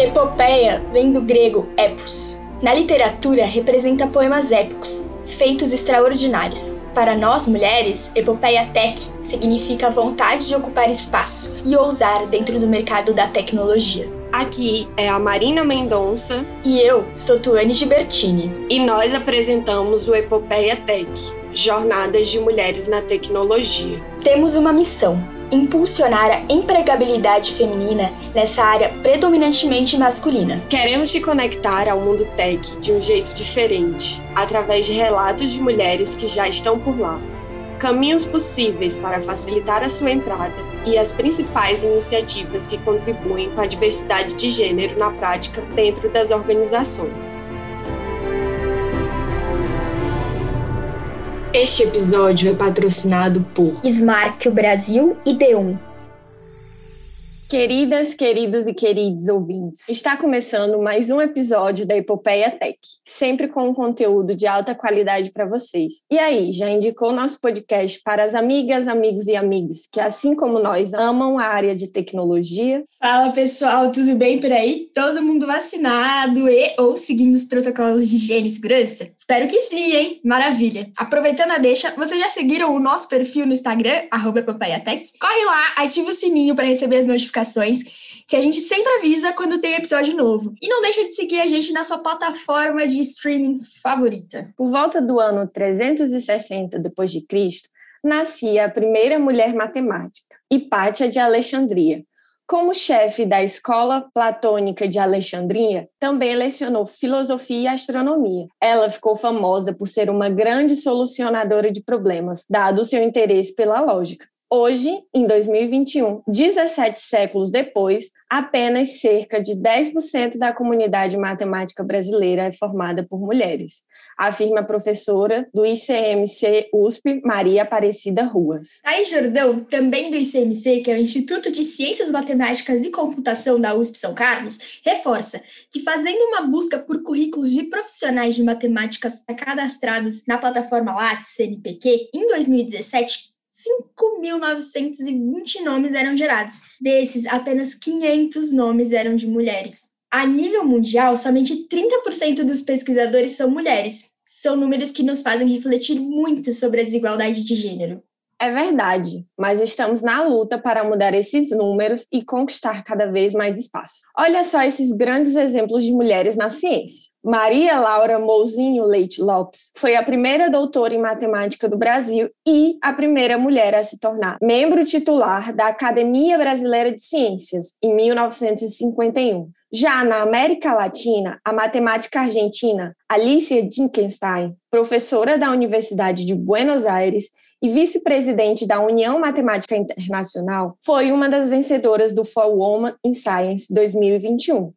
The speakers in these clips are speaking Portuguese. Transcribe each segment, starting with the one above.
Epopeia vem do grego epos. Na literatura, representa poemas épicos, feitos extraordinários. Para nós mulheres, epopeia tech significa vontade de ocupar espaço e ousar dentro do mercado da tecnologia. Aqui é a Marina Mendonça e eu sou Tuane Gibertini e nós apresentamos o Epopeia Tech, Jornadas de Mulheres na Tecnologia. Temos uma missão: impulsionar a empregabilidade feminina nessa área predominantemente masculina. Queremos te conectar ao mundo tech de um jeito diferente, através de relatos de mulheres que já estão por lá, caminhos possíveis para facilitar a sua entrada e as principais iniciativas que contribuem com a diversidade de gênero na prática dentro das organizações. Este episódio é patrocinado por Smart Brasil e D1. Queridas, queridos e queridos ouvintes, está começando mais um episódio da Epopeia Tech, sempre com um conteúdo de alta qualidade para vocês. E aí, já indicou nosso podcast para as amigas, amigos e amigas que, assim como nós, amam a área de tecnologia? Fala pessoal, tudo bem por aí? Todo mundo vacinado e ou seguindo os protocolos de higiene e segurança? Espero que sim, hein? Maravilha! Aproveitando a deixa, vocês já seguiram o nosso perfil no Instagram, arroba? Corre lá, ativa o sininho para receber as notificações notificações, que a gente sempre avisa quando tem episódio novo. E não deixa de seguir a gente na sua plataforma de streaming favorita. Por volta do ano 360 depois de Cristo, nascia a primeira mulher matemática, Hipátia de Alexandria. Como chefe da Escola Platônica de Alexandria, também lecionou filosofia e astronomia. Ela ficou famosa por ser uma grande solucionadora de problemas, dado o seu interesse pela lógica. Hoje, em 2021, 17 séculos depois, apenas cerca de 10% da comunidade matemática brasileira é formada por mulheres, afirma a professora do ICMC USP, Maria Aparecida Ruas. Aí, Jordão, também do ICMC, que é o Instituto de Ciências Matemáticas e Computação da USP São Carlos, reforça que fazendo uma busca por currículos de profissionais de matemáticas cadastrados na plataforma Lattes CNPq, em 2017, 5.920 nomes eram gerados. Desses, apenas 500 nomes eram de mulheres. A nível mundial, somente 30% dos pesquisadores são mulheres. São números que nos fazem refletir muito sobre a desigualdade de gênero. É verdade, mas estamos na luta para mudar esses números e conquistar cada vez mais espaço. Olha só esses grandes exemplos de mulheres na ciência. Maria Laura Mouzinho Leite Lopes foi a primeira doutora em matemática do Brasil e a primeira mulher a se tornar membro titular da Academia Brasileira de Ciências em 1951. Já na América Latina, a matemática argentina Alicia Dinkenstein, professora da Universidade de Buenos Aires, e vice-presidente da União Matemática Internacional, foi uma das vencedoras do For Women in Science 2021.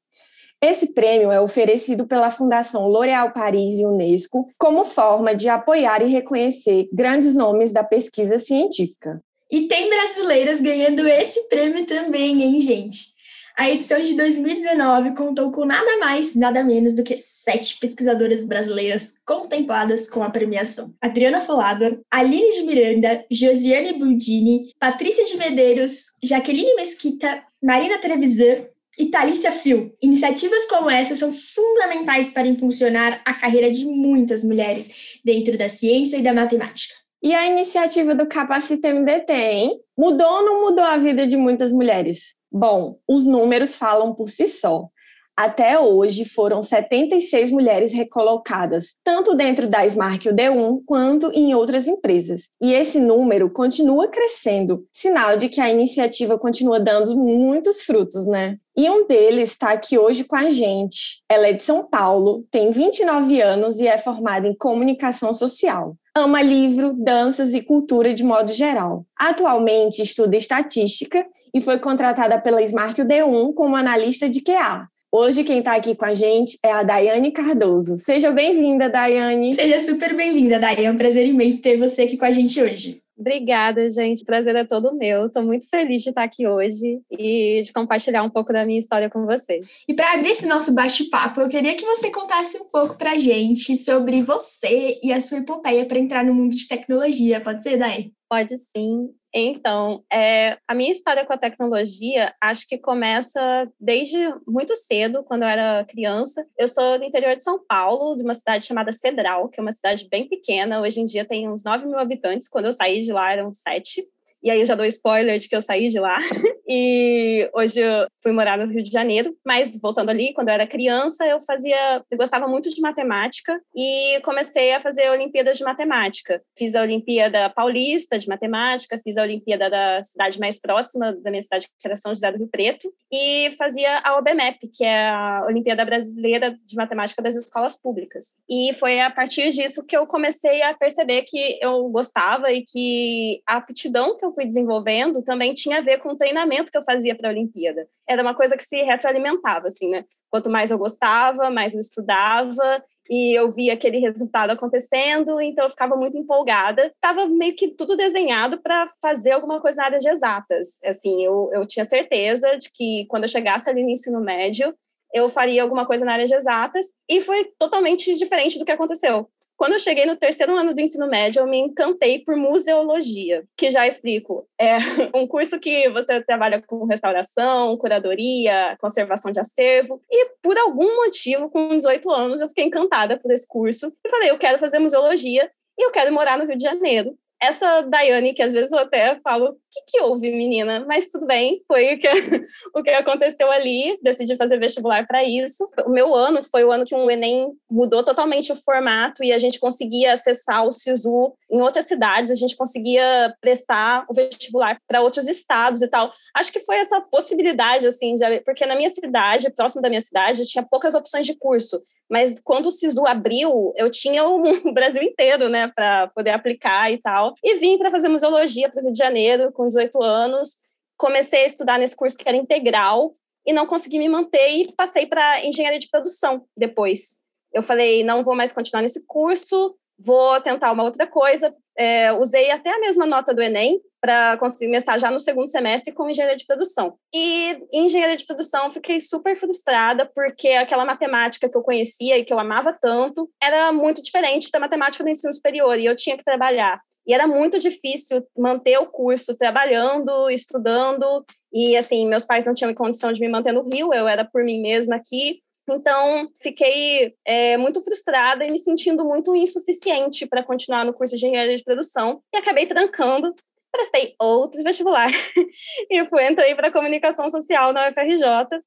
Esse prêmio é oferecido pela Fundação L'Oréal Paris e Unesco como forma de apoiar e reconhecer grandes nomes da pesquisa científica. E tem brasileiras ganhando esse prêmio também, hein, gente? A edição de 2019 contou com nada mais, nada menos do que sete pesquisadoras brasileiras contempladas com a premiação. Adriana Folador, Aline de Miranda, Josiane Bundini, Patrícia de Medeiros, Jaqueline Mesquita, Marina Trevisan e Thalícia Fio. Iniciativas como essa são fundamentais para impulsionar a carreira de muitas mulheres dentro da ciência e da matemática. E a iniciativa do Capacita MDT, hein? Mudou ou não mudou a vida de muitas mulheres? Bom, os números falam por si só. Até hoje foram 76 mulheres recolocadas, tanto dentro da Smart UD1 quanto em outras empresas. E esse número continua crescendo, sinal de que a iniciativa continua dando muitos frutos, né? E um deles está aqui hoje com a gente. Ela é de São Paulo, tem 29 anos e é formada em comunicação social. Ama livro, danças e cultura de modo geral. Atualmente estuda estatística e foi contratada pela Smart D1 como analista de QA. Hoje quem está aqui com a gente é a Daiane Cardoso. Seja bem-vinda, Daiane. Seja super bem-vinda, Daiane. É um prazer imenso ter você aqui com a gente hoje. Obrigada, gente. O prazer é todo meu. Estou muito feliz de estar aqui hoje e de compartilhar um pouco da minha história com vocês. E para abrir esse nosso bate-papo, eu queria que você contasse um pouco para a gente sobre você e a sua epopeia para entrar no mundo de tecnologia. Pode ser, Dai? Pode sim. Então, é, a minha história com a tecnologia acho que começa desde muito cedo, quando eu era criança. Eu sou do interior de São Paulo, de uma cidade chamada Cedral, que é uma cidade bem pequena. Hoje em dia tem uns 9 mil habitantes. Quando eu saí de lá eram 7. E aí eu já dou spoiler de que eu saí de lá. e hoje eu fui morar no Rio de Janeiro. Mas voltando ali, quando eu era criança, eu fazia, eu gostava muito de matemática e comecei a fazer Olimpíadas de matemática. Fiz a Olimpíada Paulista de matemática, fiz a Olimpíada da cidade mais próxima da minha cidade, que era São José do Rio Preto, e fazia a OBMEP, que é a Olimpíada Brasileira de Matemática das Escolas Públicas. E foi a partir disso que eu comecei a perceber que eu gostava e que a aptidão que eu eu fui desenvolvendo também tinha a ver com o treinamento que eu fazia para a Olimpíada. Era uma coisa que se retroalimentava, assim, né? Quanto mais eu gostava, mais eu estudava e eu via aquele resultado acontecendo, então eu ficava muito empolgada. Estava meio que tudo desenhado para fazer alguma coisa na área de exatas. Assim, eu, eu tinha certeza de que quando eu chegasse ali no ensino médio, eu faria alguma coisa na área de exatas, e foi totalmente diferente do que aconteceu. Quando eu cheguei no terceiro ano do ensino médio, eu me encantei por museologia, que já explico. É um curso que você trabalha com restauração, curadoria, conservação de acervo. E por algum motivo, com 18 anos, eu fiquei encantada por esse curso. E falei, eu quero fazer museologia e eu quero morar no Rio de Janeiro essa Daiane, que às vezes eu até falo, que, que houve, menina? Mas tudo bem, foi o que, o que aconteceu ali, decidi fazer vestibular para isso. O meu ano foi o ano que o Enem mudou totalmente o formato e a gente conseguia acessar o SISU em outras cidades, a gente conseguia prestar o vestibular para outros estados e tal. Acho que foi essa possibilidade, assim, de, porque na minha cidade, próximo da minha cidade, tinha poucas opções de curso, mas quando o SISU abriu, eu tinha o Brasil inteiro, né, para poder aplicar e tal. E vim para fazer museologia para o Rio de Janeiro com 18 anos. Comecei a estudar nesse curso que era integral e não consegui me manter e passei para engenharia de produção depois. Eu falei, não vou mais continuar nesse curso, vou tentar uma outra coisa. É, usei até a mesma nota do Enem para começar já no segundo semestre com engenharia de produção. E em engenharia de produção fiquei super frustrada porque aquela matemática que eu conhecia e que eu amava tanto era muito diferente da matemática do ensino superior e eu tinha que trabalhar e era muito difícil manter o curso trabalhando, estudando, e assim, meus pais não tinham condição de me manter no Rio, eu era por mim mesma aqui, então, fiquei é, muito frustrada e me sentindo muito insuficiente para continuar no curso de engenharia de produção e acabei trancando prestei outro vestibular e fui, entrei para comunicação social na UFRJ.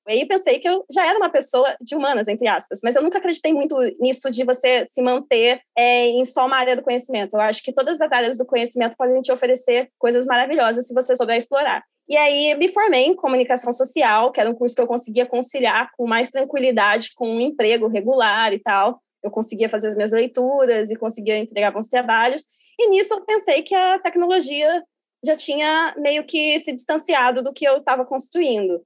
E aí pensei que eu já era uma pessoa de humanas, entre aspas, mas eu nunca acreditei muito nisso de você se manter é, em só uma área do conhecimento. Eu acho que todas as áreas do conhecimento podem te oferecer coisas maravilhosas se você souber explorar. E aí me formei em comunicação social, que era um curso que eu conseguia conciliar com mais tranquilidade com um emprego regular e tal. Eu conseguia fazer as minhas leituras e conseguia entregar bons trabalhos. E nisso eu pensei que a tecnologia já tinha meio que se distanciado do que eu estava construindo.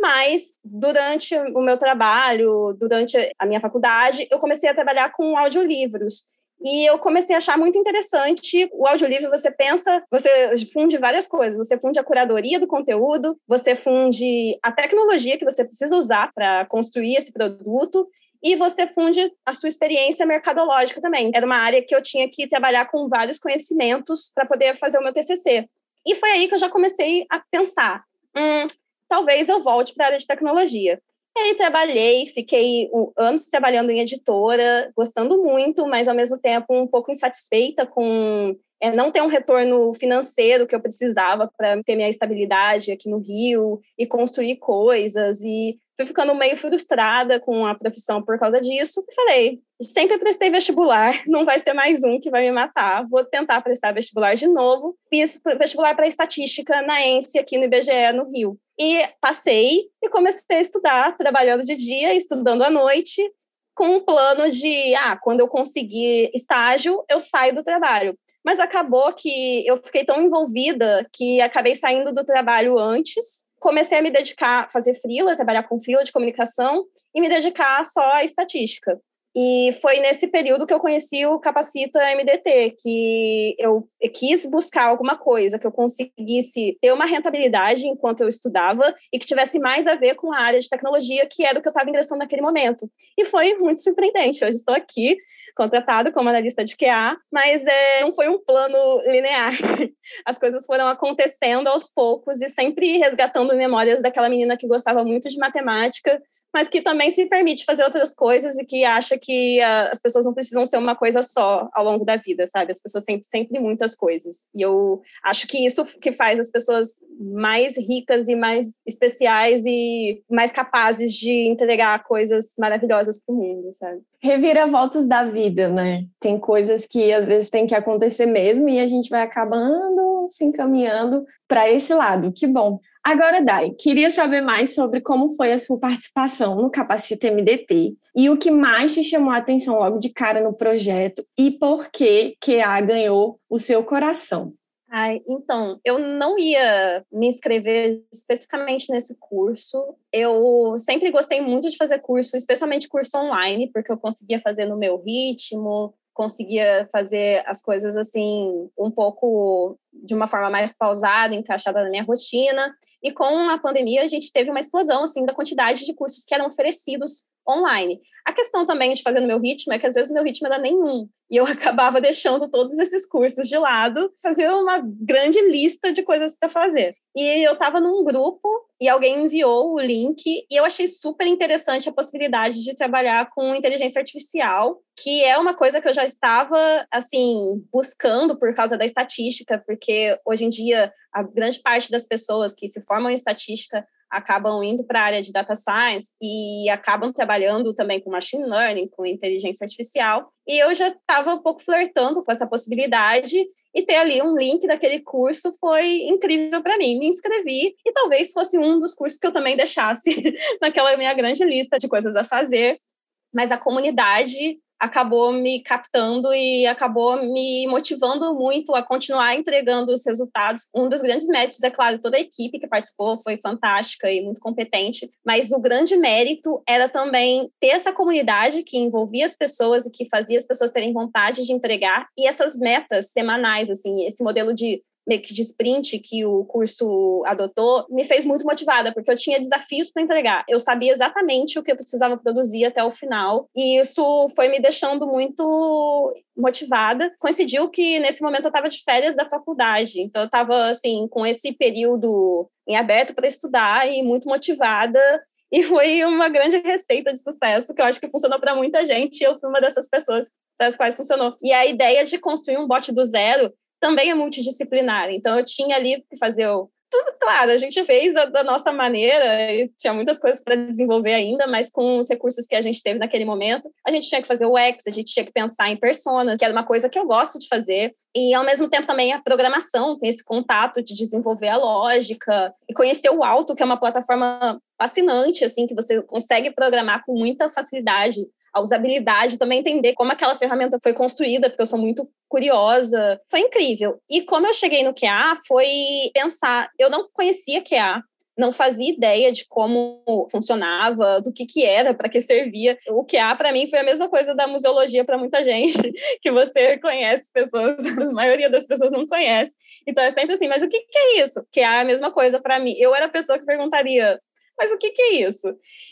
Mas, durante o meu trabalho, durante a minha faculdade, eu comecei a trabalhar com audiolivros. E eu comecei a achar muito interessante o audiolivro. Você pensa, você funde várias coisas. Você funde a curadoria do conteúdo, você funde a tecnologia que você precisa usar para construir esse produto, e você funde a sua experiência mercadológica também. Era uma área que eu tinha que trabalhar com vários conhecimentos para poder fazer o meu TCC. E foi aí que eu já comecei a pensar: hum, talvez eu volte para a área de tecnologia. E aí trabalhei, fiquei anos trabalhando em editora, gostando muito, mas ao mesmo tempo um pouco insatisfeita com é, não ter um retorno financeiro que eu precisava para ter minha estabilidade aqui no Rio e construir coisas. E fui ficando meio frustrada com a profissão por causa disso. E falei, sempre prestei vestibular, não vai ser mais um que vai me matar, vou tentar prestar vestibular de novo. Fiz vestibular para estatística na ENSE, aqui no IBGE, no Rio. E passei e comecei a estudar, trabalhando de dia, estudando à noite, com um plano de, ah, quando eu conseguir estágio, eu saio do trabalho. Mas acabou que eu fiquei tão envolvida que acabei saindo do trabalho antes comecei a me dedicar a fazer freela, trabalhar com freela de comunicação e me dedicar só à estatística. E foi nesse período que eu conheci o Capacita MDT, que eu quis buscar alguma coisa que eu conseguisse ter uma rentabilidade enquanto eu estudava e que tivesse mais a ver com a área de tecnologia, que era o que eu estava ingressando naquele momento. E foi muito surpreendente. Hoje estou aqui, contratado como analista de QA, mas é, não foi um plano linear. As coisas foram acontecendo aos poucos e sempre resgatando memórias daquela menina que gostava muito de matemática, mas que também se permite fazer outras coisas e que acha que a, as pessoas não precisam ser uma coisa só ao longo da vida, sabe? As pessoas sentem sempre muitas coisas. E eu acho que isso que faz as pessoas mais ricas e mais especiais e mais capazes de entregar coisas maravilhosas para o mundo, sabe? Reviravoltas da vida, né? Tem coisas que às vezes tem que acontecer mesmo e a gente vai acabando se encaminhando para esse lado. Que bom. Agora, Dai, queria saber mais sobre como foi a sua participação no Capacita MDT e o que mais te chamou a atenção logo de cara no projeto e por que QA ganhou o seu coração. Ai, então, eu não ia me inscrever especificamente nesse curso. Eu sempre gostei muito de fazer curso, especialmente curso online, porque eu conseguia fazer no meu ritmo, conseguia fazer as coisas assim um pouco de uma forma mais pausada, encaixada na minha rotina. E com a pandemia a gente teve uma explosão assim da quantidade de cursos que eram oferecidos online. A questão também de fazer no meu ritmo é que às vezes o meu ritmo era nenhum. E eu acabava deixando todos esses cursos de lado, fazia uma grande lista de coisas para fazer. E eu estava num grupo e alguém enviou o link e eu achei super interessante a possibilidade de trabalhar com inteligência artificial, que é uma coisa que eu já estava assim buscando por causa da estatística, porque hoje em dia a grande parte das pessoas que se formam em estatística acabam indo para a área de data science e acabam trabalhando também com machine learning, com inteligência artificial. E eu já estava um pouco flertando com essa possibilidade e ter ali um link daquele curso foi incrível para mim. Me inscrevi e talvez fosse um dos cursos que eu também deixasse naquela minha grande lista de coisas a fazer. Mas a comunidade acabou me captando e acabou me motivando muito a continuar entregando os resultados. Um dos grandes méritos, é claro, toda a equipe que participou foi fantástica e muito competente, mas o grande mérito era também ter essa comunidade que envolvia as pessoas e que fazia as pessoas terem vontade de entregar e essas metas semanais, assim, esse modelo de meio que de sprint que o curso adotou, me fez muito motivada, porque eu tinha desafios para entregar. Eu sabia exatamente o que eu precisava produzir até o final, e isso foi me deixando muito motivada. Coincidiu que nesse momento eu estava de férias da faculdade, então eu estava assim com esse período em aberto para estudar e muito motivada. E foi uma grande receita de sucesso que eu acho que funcionou para muita gente. Eu fui uma dessas pessoas das quais funcionou. E a ideia de construir um bot do zero também é multidisciplinar. Então, eu tinha ali que fazer o, tudo, claro, a gente fez da, nossa maneira, tinha muitas coisas para desenvolver ainda, mas com os recursos que a gente teve naquele momento, a gente tinha que fazer o X, a gente tinha que pensar em personas, que era uma coisa que eu gosto de fazer, e ao mesmo tempo também a programação, tem esse contato de desenvolver a lógica, e conhecer o Alto, que é uma plataforma fascinante, assim, que você consegue programar com muita facilidade a usabilidade, também entender como aquela ferramenta foi construída, porque eu sou muito curiosa. Foi incrível. E como eu cheguei no QA, foi pensar, eu não conhecia QA, não fazia ideia de como funcionava, do que que era, para que servia. O QA para mim foi a mesma coisa da museologia para muita gente, que você conhece pessoas, a maioria das pessoas não conhece. Então é sempre assim, mas o que que é isso? QA é a mesma coisa para mim. Eu era a pessoa que perguntaria: mas o que, que é isso?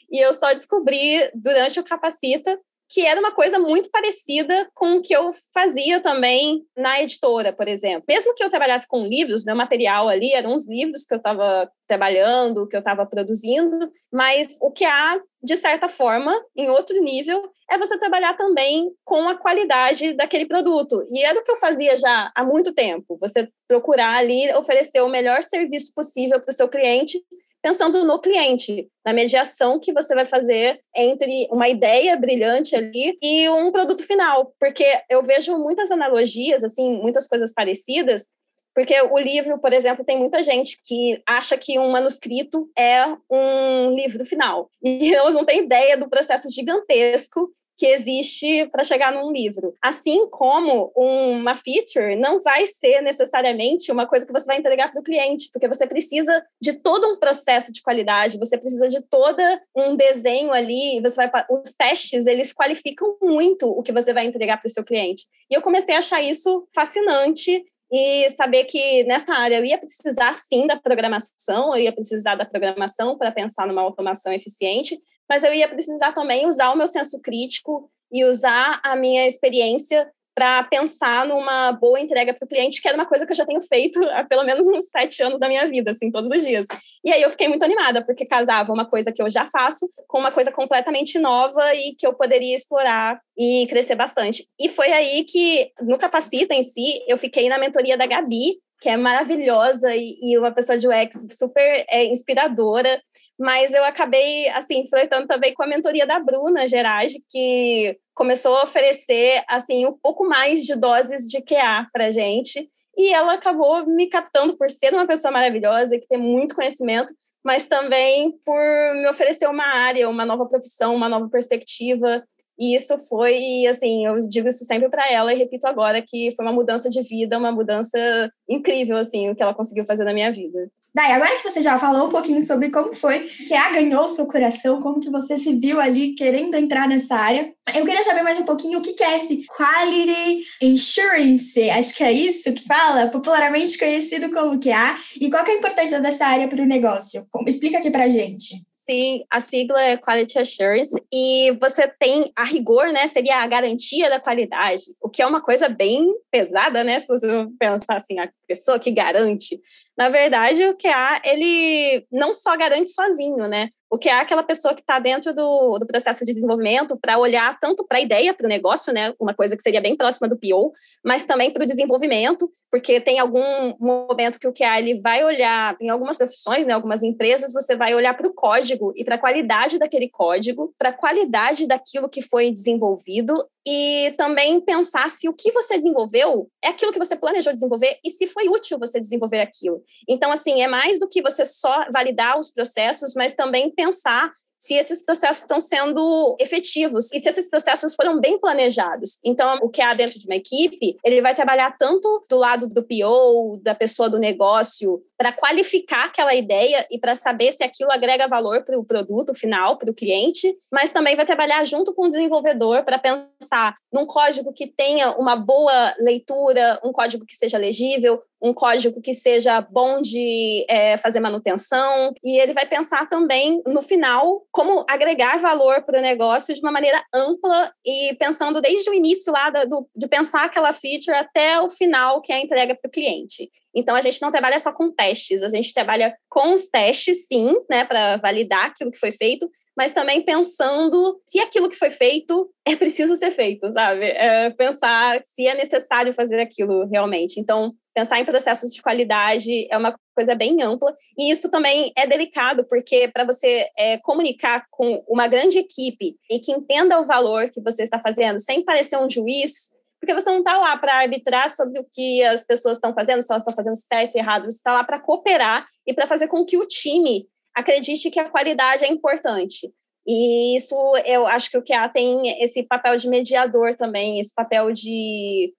E eu só descobri durante o Capacita que era uma coisa muito parecida com o que eu fazia também na editora, por exemplo. Mesmo que eu trabalhasse com livros, meu material ali eram os livros que eu estava trabalhando, que eu estava produzindo, mas o que há, de certa forma, em outro nível, é você trabalhar também com a qualidade daquele produto. E era o que eu fazia já há muito tempo, você procurar ali oferecer o melhor serviço possível para o seu cliente pensando no cliente, na mediação que você vai fazer entre uma ideia brilhante ali e um produto final, porque eu vejo muitas analogias, assim, muitas coisas parecidas, porque o livro, por exemplo, tem muita gente que acha que um manuscrito é um livro final. E elas não têm ideia do processo gigantesco que existe para chegar num livro. Assim como uma feature não vai ser necessariamente uma coisa que você vai entregar para o cliente, porque você precisa de todo um processo de qualidade, você precisa de todo um desenho ali, você vai os testes, eles qualificam muito o que você vai entregar para o seu cliente. E eu comecei a achar isso fascinante e saber que nessa área eu ia precisar sim da programação, eu ia precisar da programação para pensar numa automação eficiente, mas eu ia precisar também usar o meu senso crítico e usar a minha experiência para pensar numa boa entrega para o cliente, que era uma coisa que eu já tenho feito há pelo menos uns sete anos da minha vida, assim, todos os dias. E aí eu fiquei muito animada, porque casava uma coisa que eu já faço com uma coisa completamente nova e que eu poderia explorar e crescer bastante. E foi aí que, no Capacita em si, eu fiquei na mentoria da Gabi, que é maravilhosa e, e uma pessoa de UX super é, inspiradora, mas eu acabei, assim, flertando também com a mentoria da Bruna Gerage, que começou a oferecer, assim, um pouco mais de doses de QA para gente, e ela acabou me captando por ser uma pessoa maravilhosa, que tem muito conhecimento, mas também por me oferecer uma área, uma nova profissão, uma nova perspectiva, e isso foi, assim, eu digo isso sempre para ela e repito agora que foi uma mudança de vida, uma mudança incrível, assim, o que ela conseguiu fazer na minha vida. Dai, agora que você já falou um pouquinho sobre como foi que a ganhou seu coração, como que você se viu ali querendo entrar nessa área, eu queria saber mais um pouquinho o que é esse Quality Insurance, acho que é isso que fala, popularmente conhecido como QA, e qual que é a importância dessa área para o negócio? Explica aqui para gente. Sim, a sigla é Quality Assurance e você tem a rigor, né? Seria a garantia da qualidade, o que é uma coisa bem pesada, né? Se você pensar assim, a pessoa que garante. Na verdade, o QA, ele não só garante sozinho, né? O que é aquela pessoa que está dentro do, do processo de desenvolvimento para olhar tanto para a ideia, para o negócio, né, uma coisa que seria bem próxima do PO, mas também para o desenvolvimento, porque tem algum momento que o QA ele vai olhar, em algumas profissões, né, algumas empresas, você vai olhar para o código e para a qualidade daquele código, para a qualidade daquilo que foi desenvolvido e também pensar se o que você desenvolveu é aquilo que você planejou desenvolver e se foi útil você desenvolver aquilo. Então, assim, é mais do que você só validar os processos, mas também pensar se esses processos estão sendo efetivos e se esses processos foram bem planejados. Então, o que há dentro de uma equipe, ele vai trabalhar tanto do lado do PO, da pessoa do negócio, para qualificar aquela ideia e para saber se aquilo agrega valor para o produto final, para o cliente, mas também vai trabalhar junto com o desenvolvedor para pensar num código que tenha uma boa leitura, um código que seja legível, um código que seja bom de é, fazer manutenção, e ele vai pensar também no final como agregar valor para o negócio de uma maneira ampla e pensando desde o início lá do, de pensar aquela feature até o final, que é a entrega para o cliente. Então, a gente não trabalha só com testes, a gente trabalha com os testes, sim, né, para validar aquilo que foi feito, mas também pensando se aquilo que foi feito é preciso ser feito, sabe? É pensar se é necessário fazer aquilo realmente. Então, pensar em processos de qualidade é uma coisa bem ampla e isso também é delicado porque para você é, comunicar com uma grande equipe e que entenda o valor que você está fazendo sem parecer um juiz porque você não está lá para arbitrar sobre o que as pessoas estão fazendo, se elas estão fazendo certo ou errado, você está lá para cooperar e para fazer com que o time acredite que a qualidade é importante. E isso eu acho que o QA tem esse papel de mediador também, esse papel de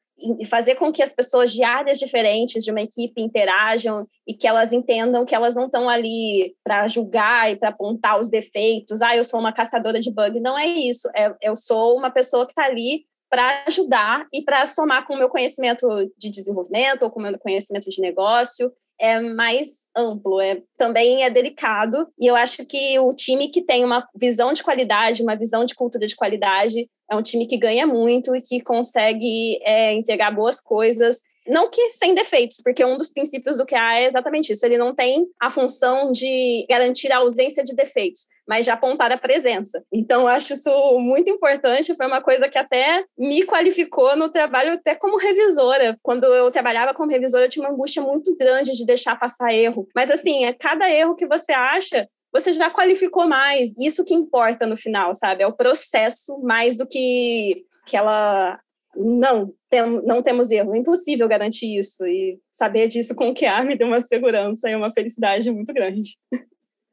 fazer com que as pessoas de áreas diferentes de uma equipe interajam e que elas entendam que elas não estão ali para julgar e para apontar os defeitos. Ah, eu sou uma caçadora de bug. Não é isso. É, eu sou uma pessoa que está ali para ajudar e para somar com o meu conhecimento de desenvolvimento ou com o meu conhecimento de negócio é mais amplo, é, também é delicado. E eu acho que o time que tem uma visão de qualidade, uma visão de cultura de qualidade, é um time que ganha muito e que consegue é, entregar boas coisas não que sem defeitos, porque um dos princípios do QA é exatamente isso. Ele não tem a função de garantir a ausência de defeitos, mas de apontar a presença. Então, eu acho isso muito importante. Foi uma coisa que até me qualificou no trabalho, até como revisora. Quando eu trabalhava como revisora, eu tinha uma angústia muito grande de deixar passar erro. Mas, assim, é cada erro que você acha, você já qualificou mais. Isso que importa no final, sabe? É o processo mais do que aquela não, tem, não temos erro. É impossível garantir isso. E saber disso com o QA me deu uma segurança e uma felicidade muito grande.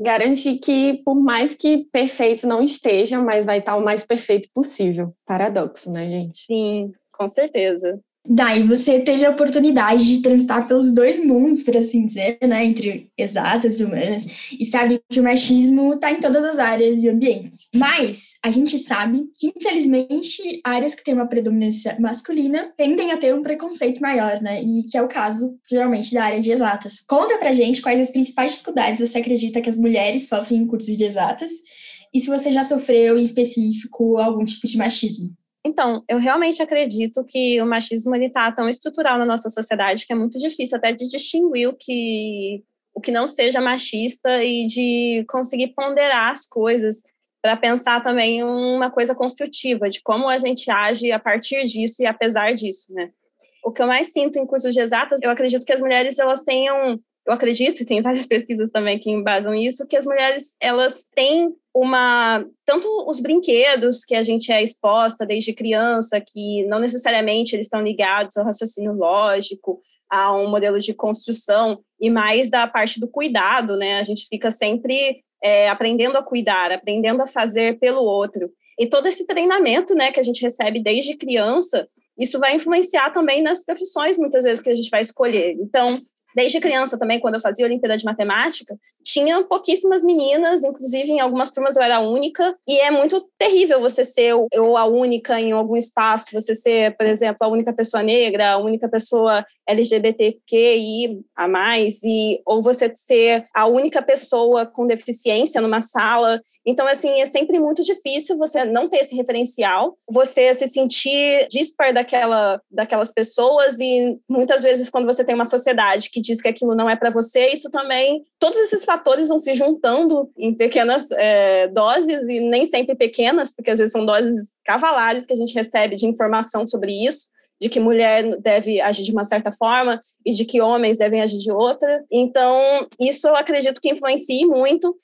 Garantir que, por mais que perfeito não esteja, mas vai estar o mais perfeito possível. Paradoxo, né, gente? Sim, com certeza. Daí você teve a oportunidade de transitar pelos dois mundos, por assim dizer, né, entre exatas e humanas, e sabe que o machismo está em todas as áreas e ambientes. Mas a gente sabe que, infelizmente, áreas que têm uma predominância masculina tendem a ter um preconceito maior, né, e que é o caso, geralmente, da área de exatas. Conta pra gente quais as principais dificuldades você acredita que as mulheres sofrem em cursos de exatas, e se você já sofreu, em específico, algum tipo de machismo. Então, eu realmente acredito que o machismo está tão estrutural na nossa sociedade que é muito difícil até de distinguir o que o que não seja machista e de conseguir ponderar as coisas para pensar também uma coisa construtiva de como a gente age a partir disso e apesar disso, né? O que eu mais sinto em cursos de exatas, eu acredito que as mulheres elas tenham eu acredito, e tem várias pesquisas também que embasam isso, que as mulheres elas têm uma tanto os brinquedos que a gente é exposta desde criança, que não necessariamente eles estão ligados ao raciocínio lógico, a um modelo de construção e mais da parte do cuidado, né? A gente fica sempre é, aprendendo a cuidar, aprendendo a fazer pelo outro. E todo esse treinamento, né, que a gente recebe desde criança, isso vai influenciar também nas profissões, muitas vezes, que a gente vai escolher. Então, Desde criança também, quando eu fazia Olimpíada de Matemática, tinha pouquíssimas meninas, inclusive em algumas turmas eu era a única, e é muito terrível você ser ou a única em algum espaço, você ser, por exemplo, a única pessoa negra, a única pessoa LGBTQI a mais, e, ou você ser a única pessoa com deficiência numa sala. Então, assim, é sempre muito difícil você não ter esse referencial, você se sentir dispar daquela, daquelas pessoas, e muitas vezes quando você tem uma sociedade que que diz que aquilo não é para você, isso também, todos esses fatores vão se juntando em pequenas é, doses e nem sempre pequenas, porque às vezes são doses cavalares que a gente recebe de informação sobre isso, de que mulher deve agir de uma certa forma e de que homens devem agir de outra. Então, isso eu acredito que influencia muito.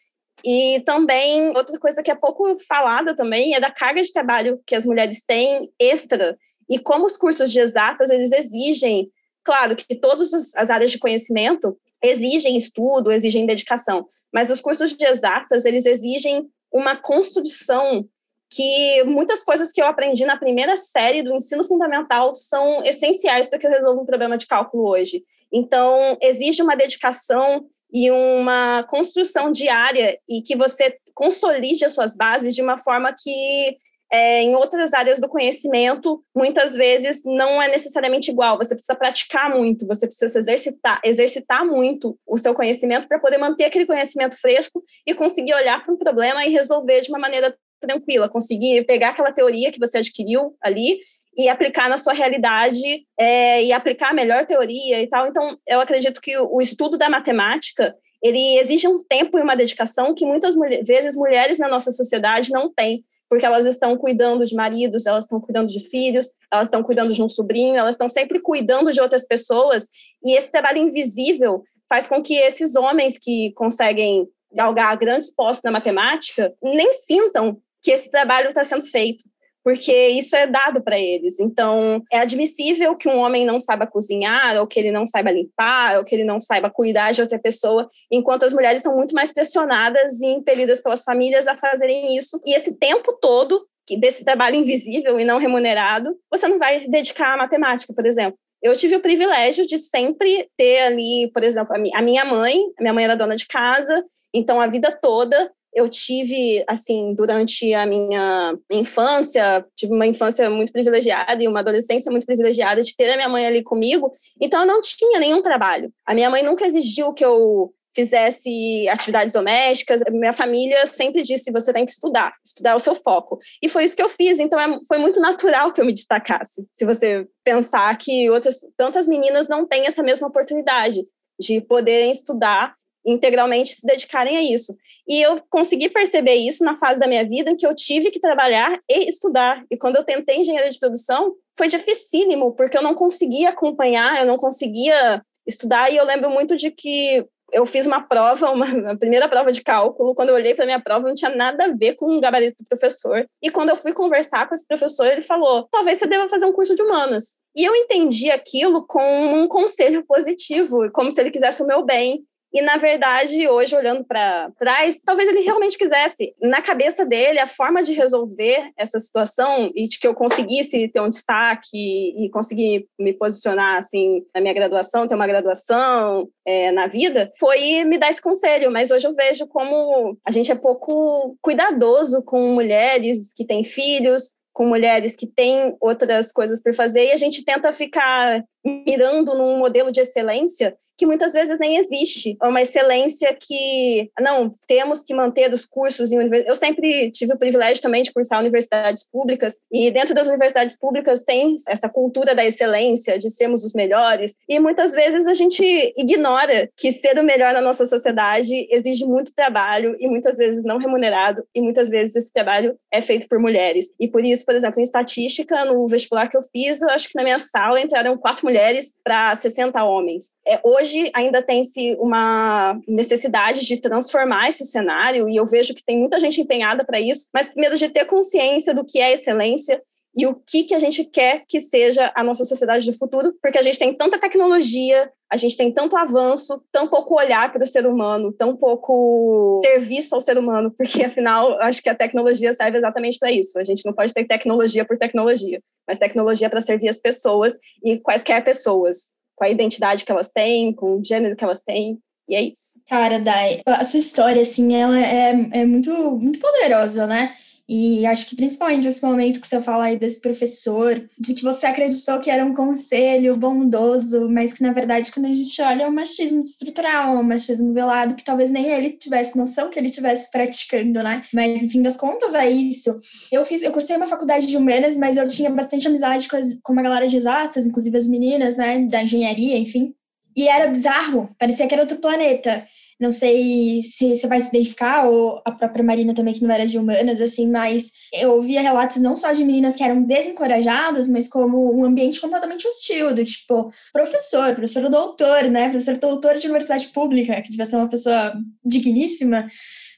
E também, outra coisa que é pouco falada também é da carga de trabalho que as mulheres têm extra e como os cursos de exatas, eles exigem Claro que todas as áreas de conhecimento exigem estudo, exigem dedicação, mas os cursos de exatas, eles exigem uma construção que muitas coisas que eu aprendi na primeira série do ensino fundamental são essenciais para que eu resolva um problema de cálculo hoje. Então, exige uma dedicação e uma construção diária e que você consolide as suas bases de uma forma que é, em outras áreas do conhecimento, muitas vezes não é necessariamente igual. Você precisa praticar muito, você precisa exercitar, exercitar muito o seu conhecimento para poder manter aquele conhecimento fresco e conseguir olhar para um problema e resolver de uma maneira tranquila, conseguir pegar aquela teoria que você adquiriu ali e aplicar na sua realidade é, e aplicar a melhor teoria e tal. Então, eu acredito que o, estudo da matemática ele exige um tempo e uma dedicação que muitas vezes mulheres na nossa sociedade não têm porque elas estão cuidando de maridos, elas estão cuidando de filhos, elas estão cuidando de um sobrinho, elas estão sempre cuidando de outras pessoas, e esse trabalho invisível faz com que esses homens que conseguem galgar grandes postos na matemática nem sintam que esse trabalho está sendo feito porque isso é dado para eles. Então, é admissível que um homem não saiba cozinhar, ou que ele não saiba limpar, ou que ele não saiba cuidar de outra pessoa, enquanto as mulheres são muito mais pressionadas e impelidas pelas famílias a fazerem isso. E esse tempo todo desse trabalho invisível e não remunerado, você não vai dedicar à matemática, por exemplo. Eu tive o privilégio de sempre ter ali, por exemplo, a minha mãe, minha mãe era dona de casa, então a vida toda eu tive, assim, durante a minha infância, tive uma infância muito privilegiada e uma adolescência muito privilegiada de ter a minha mãe ali comigo, então eu não tinha nenhum trabalho. A minha mãe nunca exigiu que eu fizesse atividades domésticas. Minha família sempre disse: você tem que estudar, estudar é o seu foco. E foi isso que eu fiz, então é, foi muito natural que eu me destacasse. Se você pensar que outras tantas meninas não têm essa mesma oportunidade de poderem estudar integralmente se dedicarem a isso. E eu consegui perceber isso na fase da minha vida em que eu tive que trabalhar e estudar. E quando eu tentei engenharia de produção, foi dificílimo, porque eu não conseguia acompanhar, eu não conseguia estudar. E eu lembro muito de que eu fiz uma prova, uma, a primeira prova de cálculo. Quando eu olhei para minha prova, não tinha nada a ver com o gabarito do professor. E quando eu fui conversar com esse professor, ele falou: talvez você deva fazer um curso de humanas. E eu entendi aquilo com um conselho positivo, como se ele quisesse o meu bem. E, na verdade, hoje, olhando para trás, talvez ele realmente quisesse. Na cabeça dele, a forma de resolver essa situação e de que eu conseguisse ter um destaque e conseguir me posicionar, assim, na minha graduação, ter uma graduação é, na vida, foi me dar esse conselho. Mas hoje eu vejo como a gente é pouco cuidadoso com mulheres que têm filhos, com mulheres que têm outras coisas por fazer e a gente tenta ficar mirando num modelo de excelência que muitas vezes nem existe. É uma excelência que, não, temos que manter os cursos em universidades. Eu sempre tive o privilégio também de cursar universidades públicas e dentro das universidades públicas tem essa cultura da excelência, de sermos os melhores e muitas vezes a gente ignora que ser o melhor na nossa sociedade exige muito trabalho e muitas vezes não remunerado e muitas vezes esse trabalho é feito por mulheres. E por isso, por exemplo, em estatística, no vestibular que eu fiz, eu acho que na minha sala entraram quatro mulheres mulheres para 60 homens. É, hoje ainda tem-se uma necessidade de transformar esse cenário, e eu vejo que tem muita gente empenhada para isso, mas primeiro de ter consciência do que é excelência e o que, que a gente quer que seja a nossa sociedade do futuro, porque a gente tem tanta tecnologia, a gente tem tanto avanço, tão pouco olhar para o ser humano, tão pouco serviço ao ser humano, porque afinal, acho que a tecnologia serve exatamente para isso. A gente não pode ter tecnologia por tecnologia, mas tecnologia para servir as pessoas e quaisquer pessoas, com a identidade que elas têm, com o gênero que elas têm. E é isso. Cara, Dai, a sua história, assim, ela é, é muito, muito poderosa, né? E acho que principalmente esse momento que você fala aí desse professor, de que você acreditou que era um conselho bondoso, mas que na verdade, quando a gente olha, é um machismo estrutural, um machismo velado, que talvez nem ele tivesse noção que ele estivesse praticando, né? Mas, enfim das contas, é isso. Eu fiz, eu cursei uma faculdade de humanas, mas eu tinha bastante amizade com, as, com uma galera de exatas, inclusive as meninas, né, da engenharia, enfim. E era bizarro, parecia que era outro planeta. Não sei se você vai se identificar, ou a própria Marina também, que não era de humanas, assim, mas eu ouvia relatos não só de meninas que eram desencorajadas, mas como um ambiente completamente hostil, do tipo, professor, professor doutor, né? Professor doutor de universidade pública, que devia ser uma pessoa digníssima,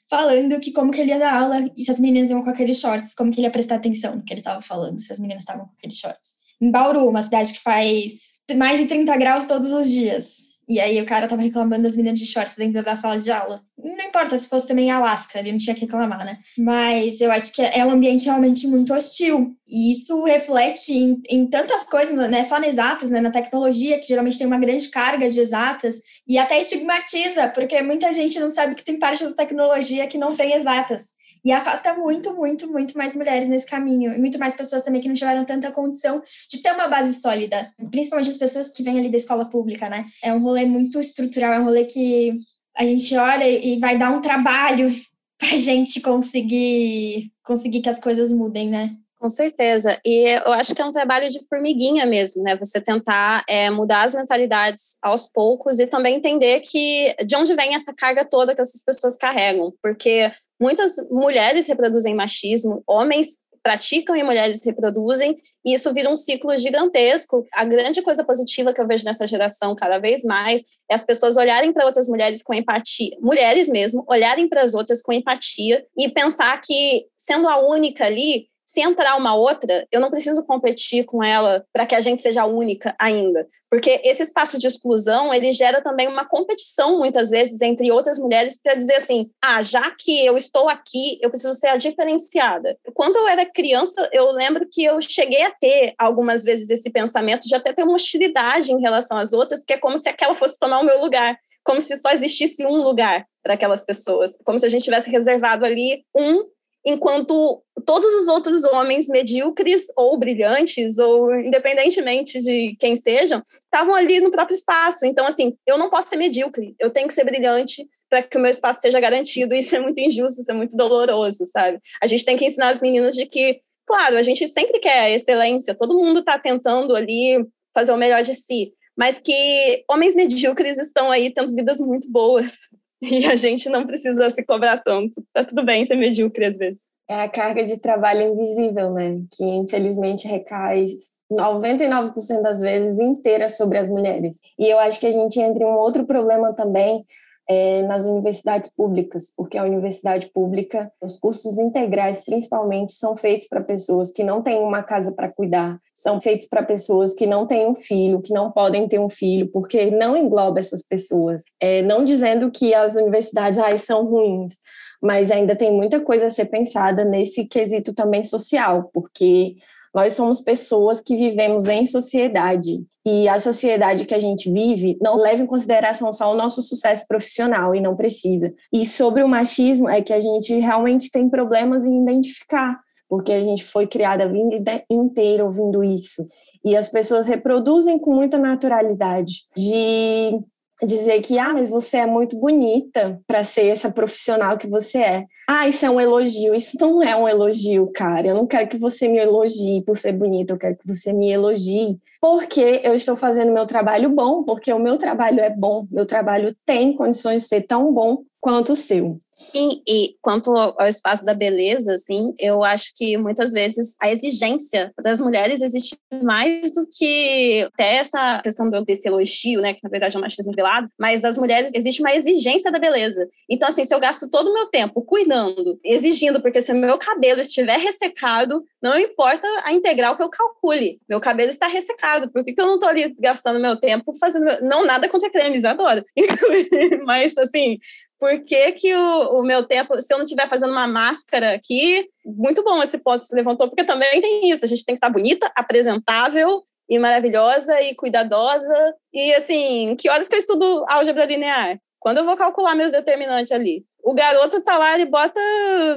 falando que como que ele ia dar aula e se as meninas iam com aqueles shorts, como que ele ia prestar atenção no que ele estava falando, se as meninas estavam com aqueles shorts. Em Bauru, uma cidade que faz mais de 30 graus todos os dias. E aí o cara tava reclamando das meninas de shorts dentro da sala de aula. Não importa se fosse também Alasca, ele não tinha que reclamar, né? Mas eu acho que é um ambiente realmente muito hostil. E isso reflete em, em tantas coisas, né? Só nas exatas, né? Na tecnologia, que geralmente tem uma grande carga de exatas. E até estigmatiza, porque muita gente não sabe que tem parte da tecnologia que não tem exatas. E afasta muito, muito, muito mais mulheres nesse caminho. E muito mais pessoas também que não tiveram tanta condição de ter uma base sólida. Principalmente as pessoas que vêm ali da escola pública, né? É um rolê muito estrutural, é um rolê que a gente olha e vai dar um trabalho pra gente conseguir conseguir que as coisas mudem, né? Com certeza. E eu acho que é um trabalho de formiguinha mesmo, né? Você tentar é, mudar as mentalidades aos poucos e também entender que de onde vem essa carga toda que essas pessoas carregam. Porque muitas mulheres reproduzem machismo, homens praticam e mulheres reproduzem, e isso vira um ciclo gigantesco. A grande coisa positiva que eu vejo nessa geração cada vez mais é as pessoas olharem para outras mulheres com empatia, mulheres mesmo, olharem para as outras com empatia e pensar que, sendo a única ali, se entrar uma outra, eu não preciso competir com ela para que a gente seja única ainda, porque esse espaço de exclusão ele gera também uma competição muitas vezes entre outras mulheres para dizer assim, ah, já que eu estou aqui, eu preciso ser a diferenciada. Quando eu era criança, eu lembro que eu cheguei a ter algumas vezes esse pensamento de até ter uma hostilidade em relação às outras, porque é como se aquela fosse tomar o meu lugar, como se só existisse um lugar para aquelas pessoas, como se a gente tivesse reservado ali um enquanto todos os outros homens medíocres ou brilhantes, ou independentemente de quem sejam, estavam ali no próprio espaço. Então, assim, eu não posso ser medíocre, eu tenho que ser brilhante para que o meu espaço seja garantido. Isso é muito injusto, isso é muito doloroso, sabe? A gente tem que ensinar as meninas de que, claro, a gente sempre quer excelência, todo mundo está tentando ali fazer o melhor de si, mas que homens medíocres estão aí tendo vidas muito boas. E a gente não precisa se cobrar tanto. Tá tudo bem ser medíocre às vezes. É a carga de trabalho invisível, né? Que infelizmente recai 99% das vezes inteira sobre as mulheres. E eu acho que a gente entra em um outro problema também, é nas universidades públicas, porque a universidade pública, os cursos integrais principalmente, são feitos para pessoas que não têm uma casa para cuidar, são feitos para pessoas que não têm um filho, que não podem ter um filho, porque não engloba essas pessoas. É, não dizendo que as universidades ai, são ruins, mas ainda tem muita coisa a ser pensada nesse quesito também social, porque nós somos pessoas que vivemos em sociedade e a sociedade que a gente vive não leva em consideração só o nosso sucesso profissional e não precisa. E sobre o machismo é que a gente realmente tem problemas em identificar, porque a gente foi criada a vida inteira ouvindo isso. E as pessoas reproduzem com muita naturalidade de dizer que ah, mas você é muito bonita para ser essa profissional que você é. Ah, isso é um elogio. Isso não é um elogio, cara. Eu não quero que você me elogie por ser bonita, eu quero que você me elogie porque eu estou fazendo meu trabalho bom, porque o meu trabalho é bom, meu trabalho tem condições de ser tão bom quanto o seu. Sim, e quanto ao espaço da beleza, assim, eu acho que muitas vezes a exigência das mulheres existe mais do que até essa questão desse elogio, né, que na verdade é um machismo velado, mas as mulheres existe uma exigência da beleza. Então, assim, se eu gasto todo o meu tempo cuidando, exigindo, porque se o meu cabelo estiver ressecado, não importa a integral que eu calcule, meu cabelo está ressecado, por que, que eu não estou ali gastando meu tempo fazendo, não nada contra cremes, adoro, mas assim, por que, que o, o, meu tempo, se eu não estiver fazendo uma máscara aqui, muito bom esse ponto se levantou, porque também tem isso, a gente tem que estar bonita, apresentável e maravilhosa e cuidadosa. E assim, que horas que eu estudo álgebra linear? Quando eu vou calcular meus determinantes ali? O garoto tá lá, ele bota,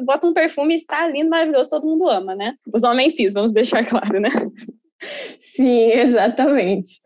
bota um perfume, está lindo, maravilhoso, todo mundo ama, né? Os homens cis, vamos deixar claro, né? Sim, exatamente.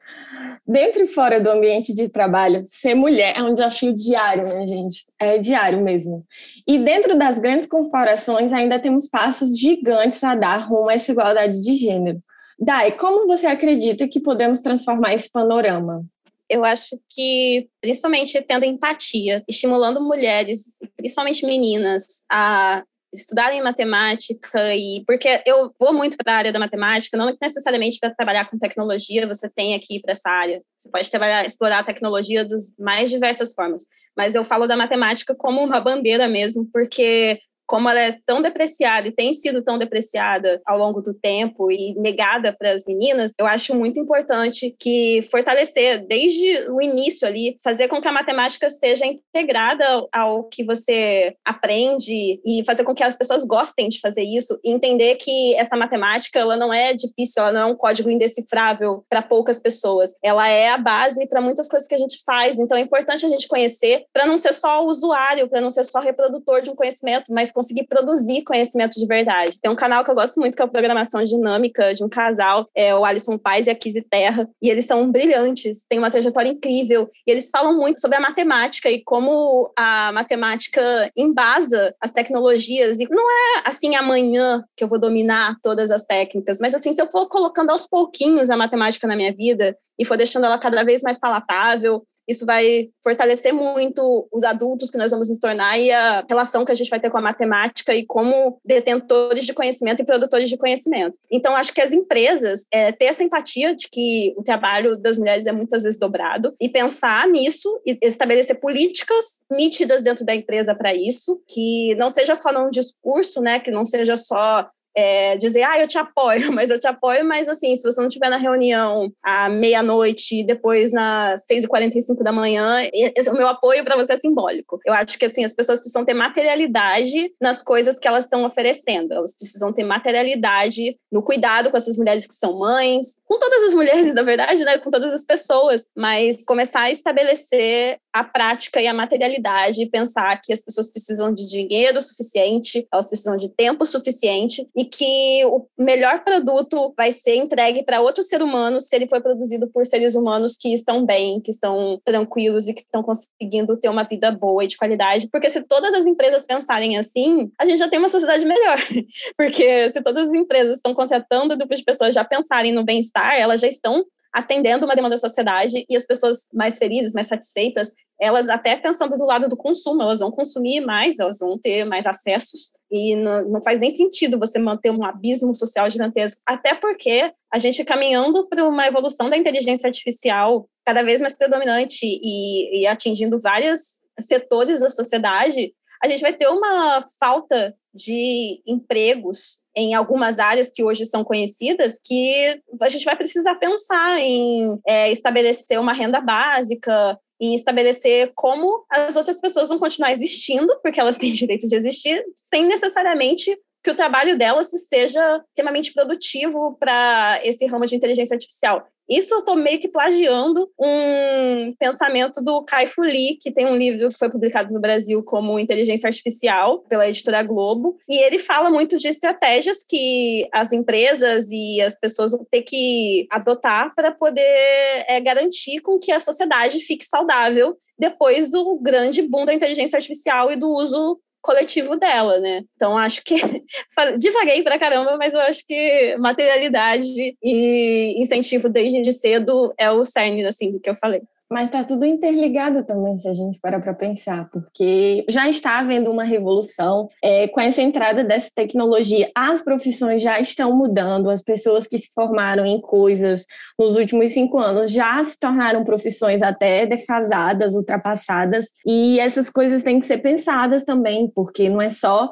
Dentro e fora do ambiente de trabalho, ser mulher é um desafio diário, né, gente? É diário mesmo. E dentro das grandes corporações, ainda temos passos gigantes a dar rumo a essa igualdade de gênero. Dai, como você acredita que podemos transformar esse panorama? Eu acho que, principalmente tendo empatia, estimulando mulheres, principalmente meninas, a estudarem matemática e porque eu vou muito para a área da matemática, não necessariamente para trabalhar com tecnologia, você tem aqui para essa área. Você pode trabalhar, explorar a tecnologia dos mais diversas formas, mas eu falo da matemática como uma bandeira mesmo, porque como ela é tão depreciada e tem sido tão depreciada ao longo do tempo e negada para as meninas, eu acho muito importante que fortalecer desde o início ali, fazer com que a matemática seja integrada ao que você aprende e fazer com que as pessoas gostem de fazer isso e entender que essa matemática ela não é difícil, ela não é um código indecifrável para poucas pessoas. Ela é a base para muitas coisas que a gente faz, então é importante a gente conhecer para não ser só usuário, para não ser só reprodutor de um conhecimento, mas conseguir produzir conhecimento de verdade. Tem um canal que eu gosto muito, que é a Programação Dinâmica, de um casal, é o Alisson Paz e a Kizzy Terra, e eles são brilhantes, têm uma trajetória incrível, e eles falam muito sobre a matemática e como a matemática embasa as tecnologias, e não é assim amanhã que eu vou dominar todas as técnicas, mas assim, se eu for colocando aos pouquinhos a matemática na minha vida e for deixando ela cada vez mais palatável, isso vai fortalecer muito os adultos que nós vamos nos tornar e a relação que a gente vai ter com a matemática e como detentores de conhecimento e produtores de conhecimento. Então, acho que as empresas é, ter essa empatia de que o trabalho das mulheres é muitas vezes dobrado e pensar nisso e estabelecer políticas nítidas dentro da empresa para isso, que não seja só num discurso, né, que não seja só é, dizer, ah, eu te apoio, mas eu te apoio, mas assim, se você não estiver na reunião à meia-noite e depois nas 6h45 da manhã, esse, o meu apoio para você é simbólico. Eu acho que assim, as pessoas precisam ter materialidade nas coisas que elas estão oferecendo. Elas precisam ter materialidade no cuidado com essas mulheres que são mães, com todas as mulheres, na verdade, né? Com todas as pessoas, mas começar a estabelecer a prática e a materialidade pensar que as pessoas precisam de dinheiro suficiente, elas precisam de tempo suficiente e que o melhor produto vai ser entregue para outro ser humano se ele for produzido por seres humanos que estão bem, que estão tranquilos e que estão conseguindo ter uma vida boa e de qualidade. Porque se todas as empresas pensarem assim, a gente já tem uma sociedade melhor. Porque se todas as empresas estão contratando grupos de pessoas já pensarem no bem-estar, elas já estão atendendo uma demanda da sociedade e as pessoas mais felizes, mais satisfeitas, elas até pensando do lado do consumo, elas vão consumir mais, elas vão ter mais acessos e não, não faz nem sentido você manter um abismo social gigantesco, até porque a gente caminhando para uma evolução da inteligência artificial cada vez mais predominante e, e atingindo várias setores da sociedade, a gente vai ter uma falta de empregos em algumas áreas que hoje são conhecidas, que a gente vai precisar pensar em é, estabelecer uma renda básica, em estabelecer como as outras pessoas vão continuar existindo, porque elas têm direito de existir, sem necessariamente que o trabalho delas seja extremamente produtivo para esse ramo de inteligência artificial. Isso eu estou meio que plagiando um pensamento do Kai Fu Lee, que tem um livro que foi publicado no Brasil como Inteligência Artificial, pela editora Globo, e ele fala muito de estratégias que as empresas e as pessoas vão ter que adotar para poder é, garantir com que a sociedade fique saudável depois do grande boom da inteligência artificial e do uso coletivo dela, né? Então acho que divaguei pra caramba, mas eu acho que materialidade e incentivo desde cedo é o cerne assim do que eu falei. Mas está tudo interligado também, se a gente parar para pensar, porque já está havendo uma revolução é, com essa entrada dessa tecnologia. As profissões já estão mudando, as pessoas que se formaram em coisas nos últimos cinco anos já se tornaram profissões até defasadas, ultrapassadas, e essas coisas têm que ser pensadas também, porque não é só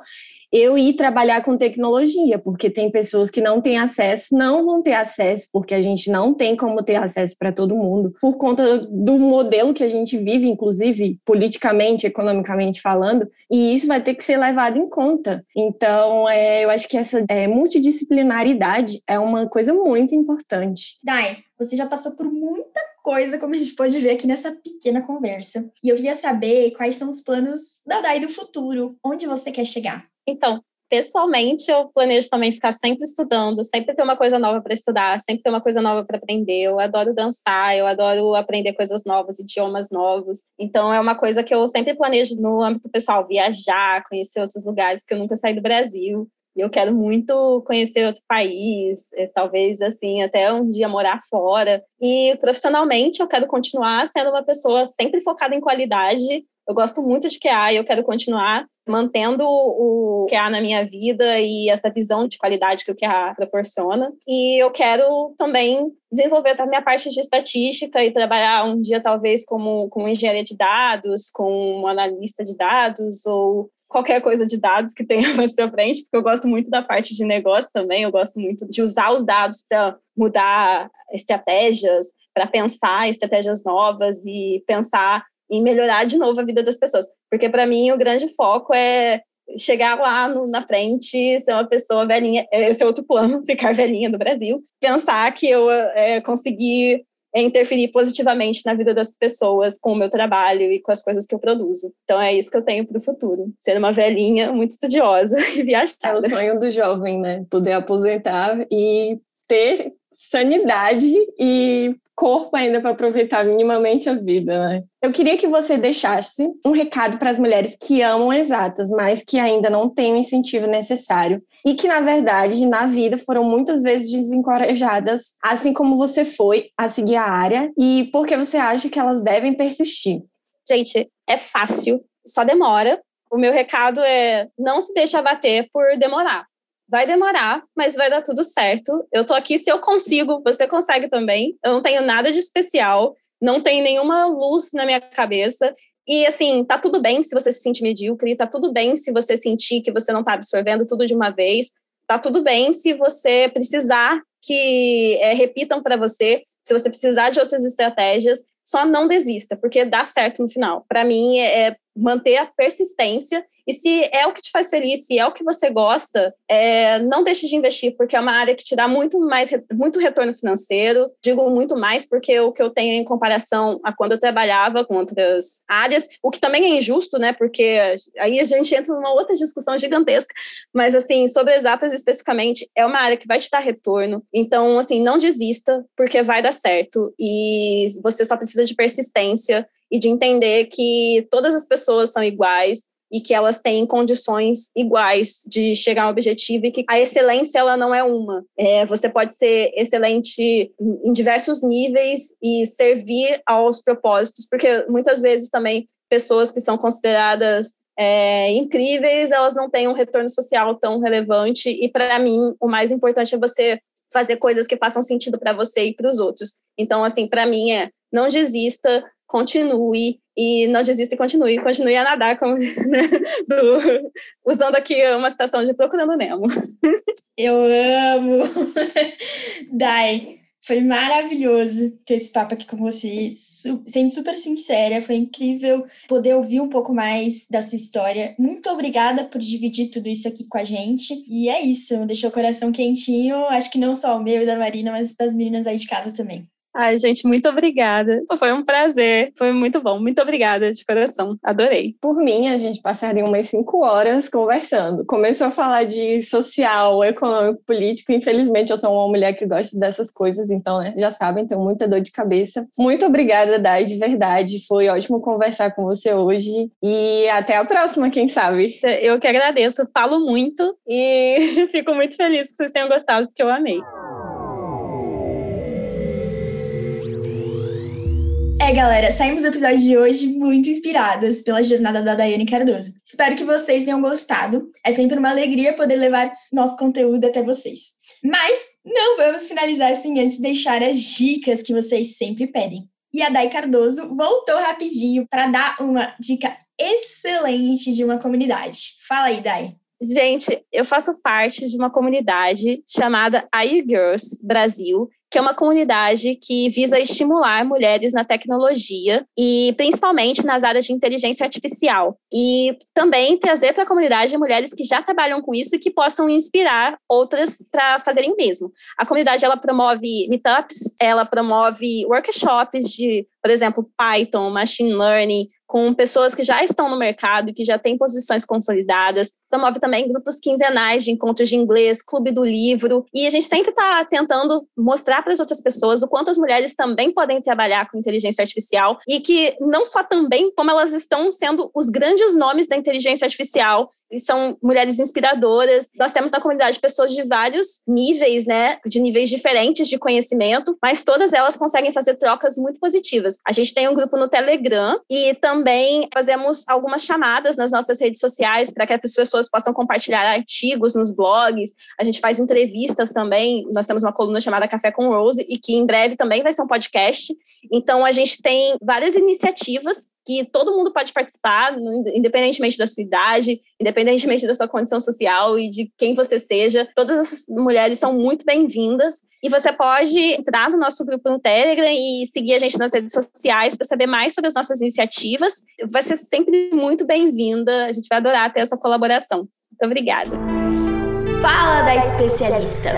eu ir trabalhar com tecnologia, porque tem pessoas que não têm acesso, não vão ter acesso, porque a gente não tem como ter acesso para todo mundo, por conta do modelo que a gente vive, inclusive politicamente, economicamente falando, e isso vai ter que ser levado em conta. Então, é, eu acho que essa é, multidisciplinaridade é uma coisa muito importante. Dai, você já passou por muita coisa, como a gente pode ver aqui nessa pequena conversa. E eu queria saber quais são os planos da Dai do futuro, onde você quer chegar. Então, pessoalmente, eu planejo também ficar sempre estudando, sempre ter uma coisa nova para estudar, sempre ter uma coisa nova para aprender. Eu adoro dançar, eu adoro aprender coisas novas, idiomas novos. Então, é uma coisa que eu sempre planejo no âmbito pessoal, viajar, conhecer outros lugares, porque eu nunca saí do Brasil. E eu quero muito conhecer outro país, eh, talvez assim, até um dia morar fora. E profissionalmente eu quero continuar sendo uma pessoa sempre focada em qualidade eu gosto muito de QA e eu quero continuar mantendo o QA na minha vida e essa visão de qualidade que o QA proporciona. E eu quero também desenvolver a minha parte de estatística e trabalhar um dia, talvez, como, como engenharia de dados, como analista de dados ou qualquer coisa de dados que tenha na sua frente, porque eu gosto muito da parte de negócio também, eu gosto muito de usar os dados para mudar estratégias, para pensar estratégias novas e pensar em melhorar de novo a vida das pessoas. Porque para mim o grande foco é chegar lá no, na frente, ser uma pessoa velhinha, esse é outro plano, ficar velhinha no Brasil, pensar que eu é, consegui interferir positivamente na vida das pessoas com o meu trabalho e com as coisas que eu produzo. Então é isso que eu tenho para o futuro, ser uma velhinha muito estudiosa e viajar. É o sonho do jovem, né? Poder aposentar e ter sanidade e corpo ainda para aproveitar minimamente a vida, né? Eu queria que você deixasse um recado para as mulheres que amam exatas, mas que ainda não têm o incentivo necessário e que, na verdade, na vida foram muitas vezes desencorajadas, assim como você foi a seguir a área, e porque você acha que elas devem persistir. Gente, é fácil, só demora. O meu recado é não se deixe abater por demorar vai demorar, mas vai dar tudo certo. Eu tô aqui se eu consigo, você consegue também. Eu não tenho nada de especial, não tem nenhuma luz na minha cabeça. E assim, tá tudo bem se você se sentir medíocre, tá tudo bem se você sentir que você não tá absorvendo tudo de uma vez, tá tudo bem se você precisar que é, repitam para você, se você precisar de outras estratégias, só não desista, porque dá certo no final. Para mim, é, é manter a persistência e se é o que te faz feliz, se é o que você gosta, é, não deixe de investir, porque é uma área que te dá muito mais muito retorno financeiro. Digo muito mais porque o que eu tenho em comparação a quando eu trabalhava com outras áreas, o que também é injusto, né? Porque aí a gente entra numa outra discussão gigantesca. Mas assim, sobre exatas especificamente, é uma área que vai te dar retorno. Então, assim, não desista, porque vai dar certo. E você só precisa de persistência e de entender que todas as pessoas são iguais e que elas têm condições iguais de chegar ao objetivo e que a excelência ela não é uma. É, você pode ser excelente em diversos níveis e servir aos propósitos, porque muitas vezes também pessoas que são consideradas é, incríveis, elas não têm um retorno social tão relevante e para mim o mais importante é você fazer coisas que façam sentido para você e para os outros. Então, assim, para mim é não desista, continue e não desista e continue, continue a nadar, como, né, do, usando aqui uma citação de Procurando Nemo. Eu amo! Dai, foi maravilhoso ter esse papo aqui com você, sendo super sincera, foi incrível poder ouvir um pouco mais da sua história. Muito obrigada por dividir tudo isso aqui com a gente. E é isso, deixou o coração quentinho, acho que não só o meu e da Marina, mas das meninas aí de casa também. Ai, gente, muito obrigada. Foi um prazer, foi muito bom. Muito obrigada de coração, adorei. Por mim, a gente passaria umas cinco horas conversando. Começou a falar de social, econômico, político. Infelizmente, eu sou uma mulher que gosta dessas coisas, então, né, já sabem, tenho muita dor de cabeça. Muito obrigada, Dai, de verdade. Foi ótimo conversar com você hoje. E até a próxima, quem sabe. Eu que agradeço, falo muito e fico muito feliz que vocês tenham gostado, porque eu amei. É, galera, saímos do episódio de hoje muito inspiradas pela jornada da Daiane Cardoso. Espero que vocês tenham gostado. É sempre uma alegria poder levar nosso conteúdo até vocês. Mas não vamos finalizar assim antes de deixar as dicas que vocês sempre pedem. E a Dai Cardoso voltou rapidinho para dar uma dica excelente de uma comunidade. Fala aí, Dai. Gente, eu faço parte de uma comunidade chamada IU Girls Brasil, que é uma comunidade que visa estimular mulheres na tecnologia e principalmente nas áreas de inteligência artificial. E também trazer para a comunidade mulheres que já trabalham com isso e que possam inspirar outras para fazerem o mesmo. A comunidade ela promove meetups, ela promove workshops de, por exemplo, Python, machine learning, com pessoas que já estão no mercado e que já têm posições consolidadas. Promove também grupos quinzenais de encontros de inglês, clube do livro. E a gente sempre está tentando mostrar para as outras pessoas o quanto as mulheres também podem trabalhar com inteligência artificial e que não só também, como elas estão sendo os grandes nomes da inteligência artificial e são mulheres inspiradoras. Nós temos na comunidade pessoas de vários níveis, né, de níveis diferentes de conhecimento, mas todas elas conseguem fazer trocas muito positivas. A gente tem um grupo no Telegram e também também fazemos algumas chamadas nas nossas redes sociais para que as pessoas possam compartilhar artigos nos blogs. A gente faz entrevistas também. Nós temos uma coluna chamada Café com Rose e que em breve também vai ser um podcast. Então a gente tem várias iniciativas que todo mundo pode participar, independentemente da sua idade, independentemente da sua condição social e de quem você seja. Todas essas mulheres são muito bem-vindas. E você pode entrar no nosso grupo no Telegram e seguir a gente nas redes sociais para saber mais sobre as nossas iniciativas. Vai ser sempre muito bem-vinda. A gente vai adorar ter essa colaboração. Muito obrigada. Fala da especialista.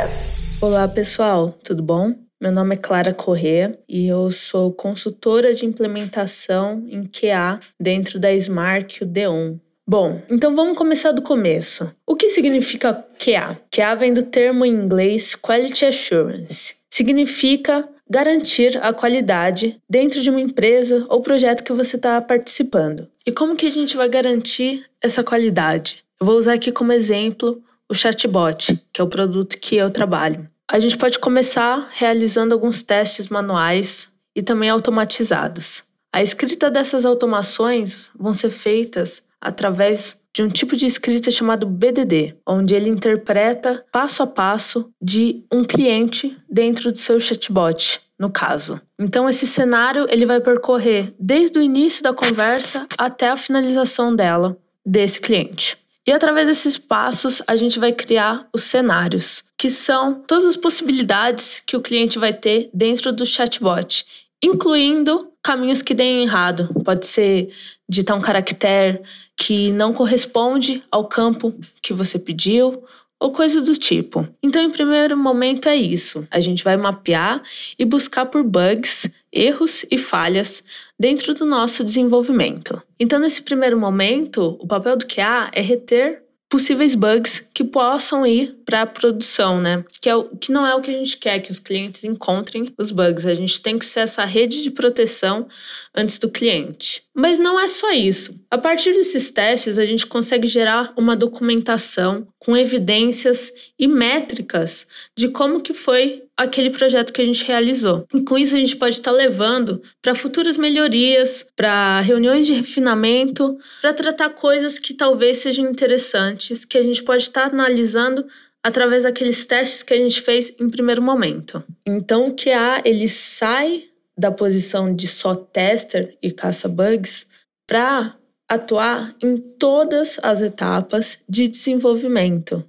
Olá, pessoal, tudo bom? Meu nome é Clara Corrêa e eu sou consultora de implementação em QA dentro da Smart Deon. Bom, então vamos começar do começo. O que significa QA? QA vem do termo em inglês Quality Assurance. Significa garantir a qualidade dentro de uma empresa ou projeto que você está participando. E como que a gente vai garantir essa qualidade? Eu vou usar aqui como exemplo o chatbot, que é o produto que eu trabalho. A gente pode começar realizando alguns testes manuais e também automatizados. A escrita dessas automações vão ser feitas através de um tipo de escrita chamado BDD, onde ele interpreta passo a passo de um cliente dentro do seu chatbot, no caso. Então esse cenário ele vai percorrer desde o início da conversa até a finalização dela desse cliente. E através desses passos, a gente vai criar os cenários, que são todas as possibilidades que o cliente vai ter dentro do chatbot, incluindo caminhos que deem errado. Pode ser digitar um caractere que não corresponde ao campo que você pediu, ou coisa do tipo. Então, em primeiro momento, é isso. A gente vai mapear e buscar por bugs, erros e falhas dentro do nosso desenvolvimento. Então, nesse primeiro momento, o papel do QA é reter possíveis bugs que possam ir para a produção, né? Que, é o, que não é o que a gente quer, que os clientes encontrem os bugs. A gente tem que ser essa rede de proteção antes do cliente. Mas não é só isso. A partir desses testes, a gente consegue gerar uma documentação com evidências e métricas de como que foi aquele projeto que a gente realizou. E com isso a gente pode estar tá levando para futuras melhorias, para reuniões de refinamento, para tratar coisas que talvez sejam interessantes, que a gente pode estar tá analisando através daqueles testes que a gente fez em primeiro momento. Então o QA ele sai da posição de só tester e caça-bugs para atuar em todas as etapas de desenvolvimento.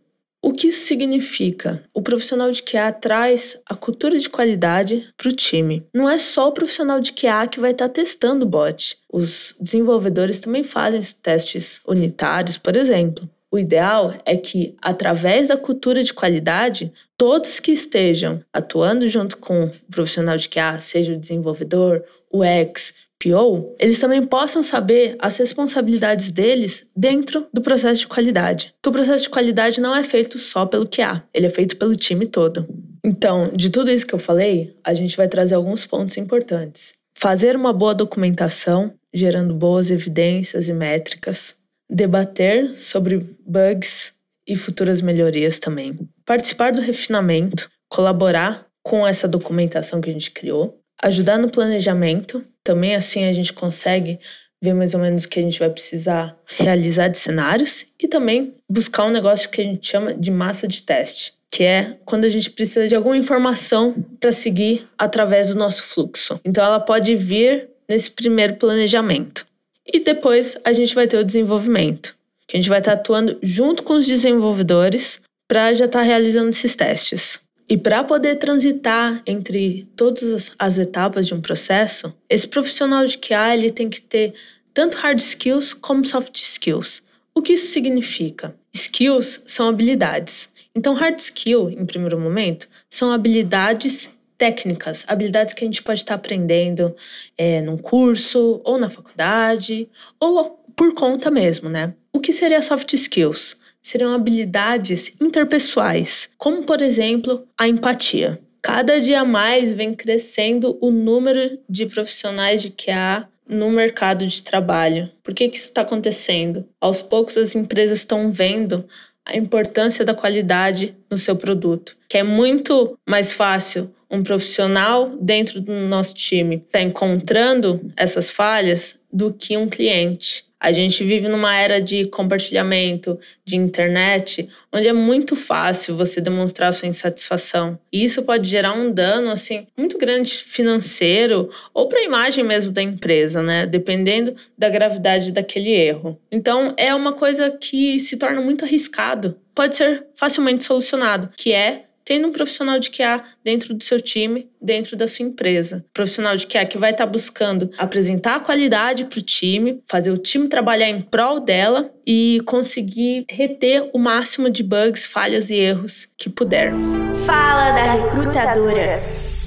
O que isso significa? O profissional de QA traz a cultura de qualidade para o time. Não é só o profissional de QA que vai estar tá testando o bot. Os desenvolvedores também fazem testes unitários, por exemplo. O ideal é que, através da cultura de qualidade, todos que estejam atuando junto com o profissional de QA, seja o desenvolvedor, o ex, PO, eles também possam saber as responsabilidades deles dentro do processo de qualidade. Que o processo de qualidade não é feito só pelo QA, ele é feito pelo time todo. Então, de tudo isso que eu falei, a gente vai trazer alguns pontos importantes. Fazer uma boa documentação, gerando boas evidências e métricas debater sobre bugs e futuras melhorias também. Participar do refinamento, colaborar com essa documentação que a gente criou, ajudar no planejamento, também assim a gente consegue ver mais ou menos o que a gente vai precisar realizar de cenários e também buscar um negócio que a gente chama de massa de teste, que é quando a gente precisa de alguma informação para seguir através do nosso fluxo. Então ela pode vir nesse primeiro planejamento. E depois a gente vai ter o desenvolvimento, que a gente vai estar atuando junto com os desenvolvedores para já estar realizando esses testes. E para poder transitar entre todas as etapas de um processo, esse profissional de QA ele tem que ter tanto hard skills como soft skills. O que isso significa? Skills são habilidades. Então, hard skill, em primeiro momento, são habilidades técnicas, habilidades que a gente pode estar aprendendo é, num curso, ou na faculdade, ou por conta mesmo, né? O que seria soft skills? Seriam habilidades interpessoais, como por exemplo a empatia. Cada dia mais vem crescendo o número de profissionais de QA no mercado de trabalho. Por que, que isso está acontecendo? Aos poucos as empresas estão vendo a importância da qualidade no seu produto, que é muito mais fácil um profissional dentro do nosso time estar tá encontrando essas falhas do que um cliente. A gente vive numa era de compartilhamento, de internet, onde é muito fácil você demonstrar sua insatisfação. E isso pode gerar um dano assim muito grande financeiro ou para a imagem mesmo da empresa, né? Dependendo da gravidade daquele erro. Então é uma coisa que se torna muito arriscado. Pode ser facilmente solucionado, que é tendo um profissional de QA dentro do seu time, dentro da sua empresa. Profissional de QA que vai estar tá buscando apresentar a qualidade para o time, fazer o time trabalhar em prol dela e conseguir reter o máximo de bugs, falhas e erros que puder. Fala da recrutadora.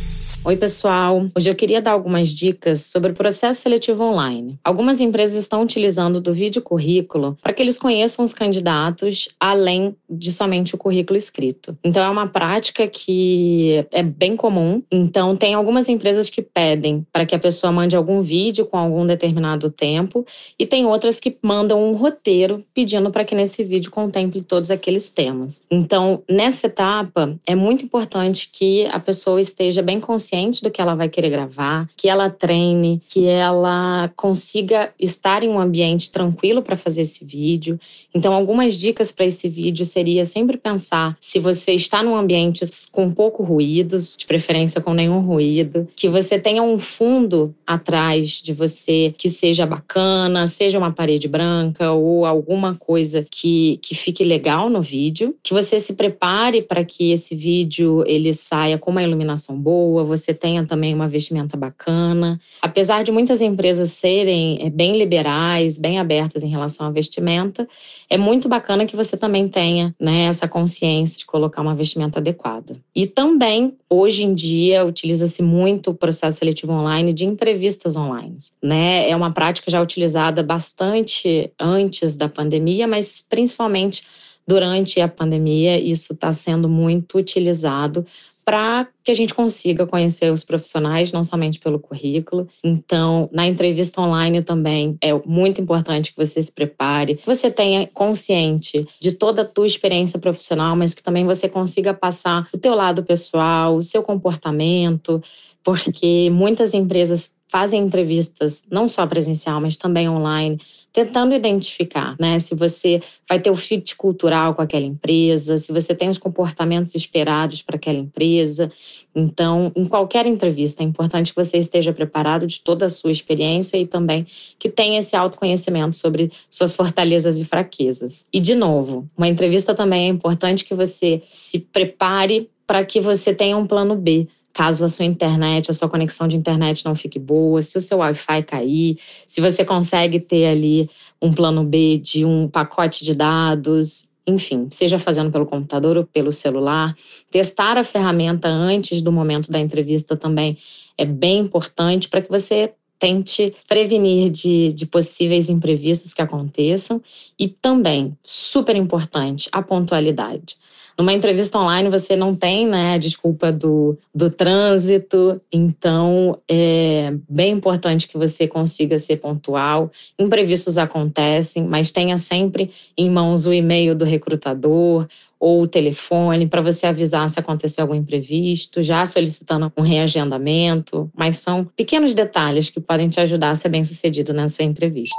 Oi, pessoal. Hoje eu queria dar algumas dicas sobre o processo seletivo online. Algumas empresas estão utilizando do vídeo currículo para que eles conheçam os candidatos além de somente o currículo escrito. Então é uma prática que é bem comum. Então tem algumas empresas que pedem para que a pessoa mande algum vídeo com algum determinado tempo e tem outras que mandam um roteiro pedindo para que nesse vídeo contemple todos aqueles temas. Então, nessa etapa é muito importante que a pessoa esteja bem consciente consciente do que ela vai querer gravar, que ela treine, que ela consiga estar em um ambiente tranquilo para fazer esse vídeo. Então, algumas dicas para esse vídeo seria sempre pensar se você está num ambiente com pouco ruído, de preferência com nenhum ruído, que você tenha um fundo atrás de você que seja bacana, seja uma parede branca ou alguma coisa que, que fique legal no vídeo, que você se prepare para que esse vídeo ele saia com uma iluminação boa, você tenha também uma vestimenta bacana. Apesar de muitas empresas serem eh, bem liberais, bem abertas em relação à vestimenta, é muito bacana que você também tenha né, essa consciência de colocar uma vestimenta adequada. E também, hoje em dia, utiliza-se muito o processo seletivo online de entrevistas online. Né? É uma prática já utilizada bastante antes da pandemia, mas principalmente durante a pandemia, isso está sendo muito utilizado para que a gente consiga conhecer os profissionais, não somente pelo currículo. Então, na entrevista online também é muito importante que você se prepare, que você tenha consciente de toda a tua experiência profissional, mas que também você consiga passar o teu lado pessoal, o seu comportamento, porque muitas empresas fazem entrevistas não só presencial, mas também online, tentando identificar, né, se você vai ter o fit cultural com aquela empresa, se você tem os comportamentos esperados para aquela empresa. Então, em qualquer entrevista, é importante que você esteja preparado de toda a sua experiência e também que tenha esse autoconhecimento sobre suas fortalezas e fraquezas. E de novo, uma entrevista também é importante que você se prepare para que você tenha um plano B caso a sua internet, a sua conexão de internet não fique boa, se o seu Wi-Fi cair, se você consegue ter ali um plano B de um pacote de dados, enfim, seja fazendo pelo computador ou pelo celular. Testar a ferramenta antes do momento da entrevista também é bem importante para que você tente prevenir de, de possíveis imprevistos que aconteçam. E também, super importante, a pontualidade. Numa entrevista online você não tem né, a desculpa do, do trânsito, então é bem importante que você consiga ser pontual. Imprevistos acontecem, mas tenha sempre em mãos o e-mail do recrutador ou o telefone para você avisar se acontecer algum imprevisto, já solicitando um reagendamento, mas são pequenos detalhes que podem te ajudar a ser bem sucedido nessa entrevista.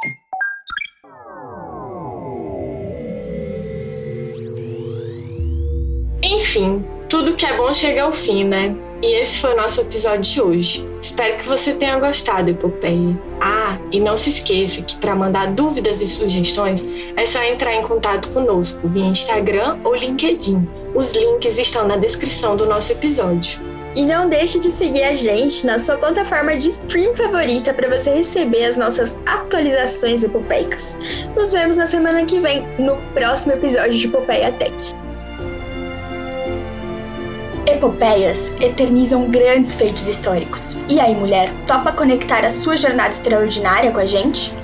Enfim, tudo que é bom chega ao fim, né? E esse foi o nosso episódio de hoje. Espero que você tenha gostado, Epopeia. Ah, e não se esqueça que para mandar dúvidas e sugestões é só entrar em contato conosco via Instagram ou LinkedIn. Os links estão na descrição do nosso episódio. E não deixe de seguir a gente na sua plataforma de stream favorita para você receber as nossas atualizações epopeicas. Nos vemos na semana que vem, no próximo episódio de Epopeia Tech. Epopeias eternizam grandes feitos históricos. E aí, mulher, topa conectar a sua jornada extraordinária com a gente?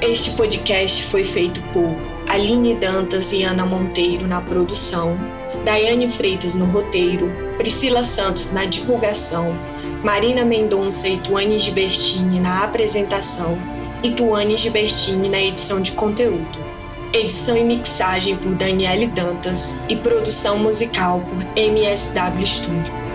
Este podcast foi feito por Aline Dantas e Ana Monteiro na produção, Daiane Freitas no roteiro, Priscila Santos na divulgação, Marina Mendonça e Tuane Gibertini na apresentação e Tuane Gibertini na edição de conteúdo edição e mixagem por Daniele Dantas e produção musical por MSW Studio.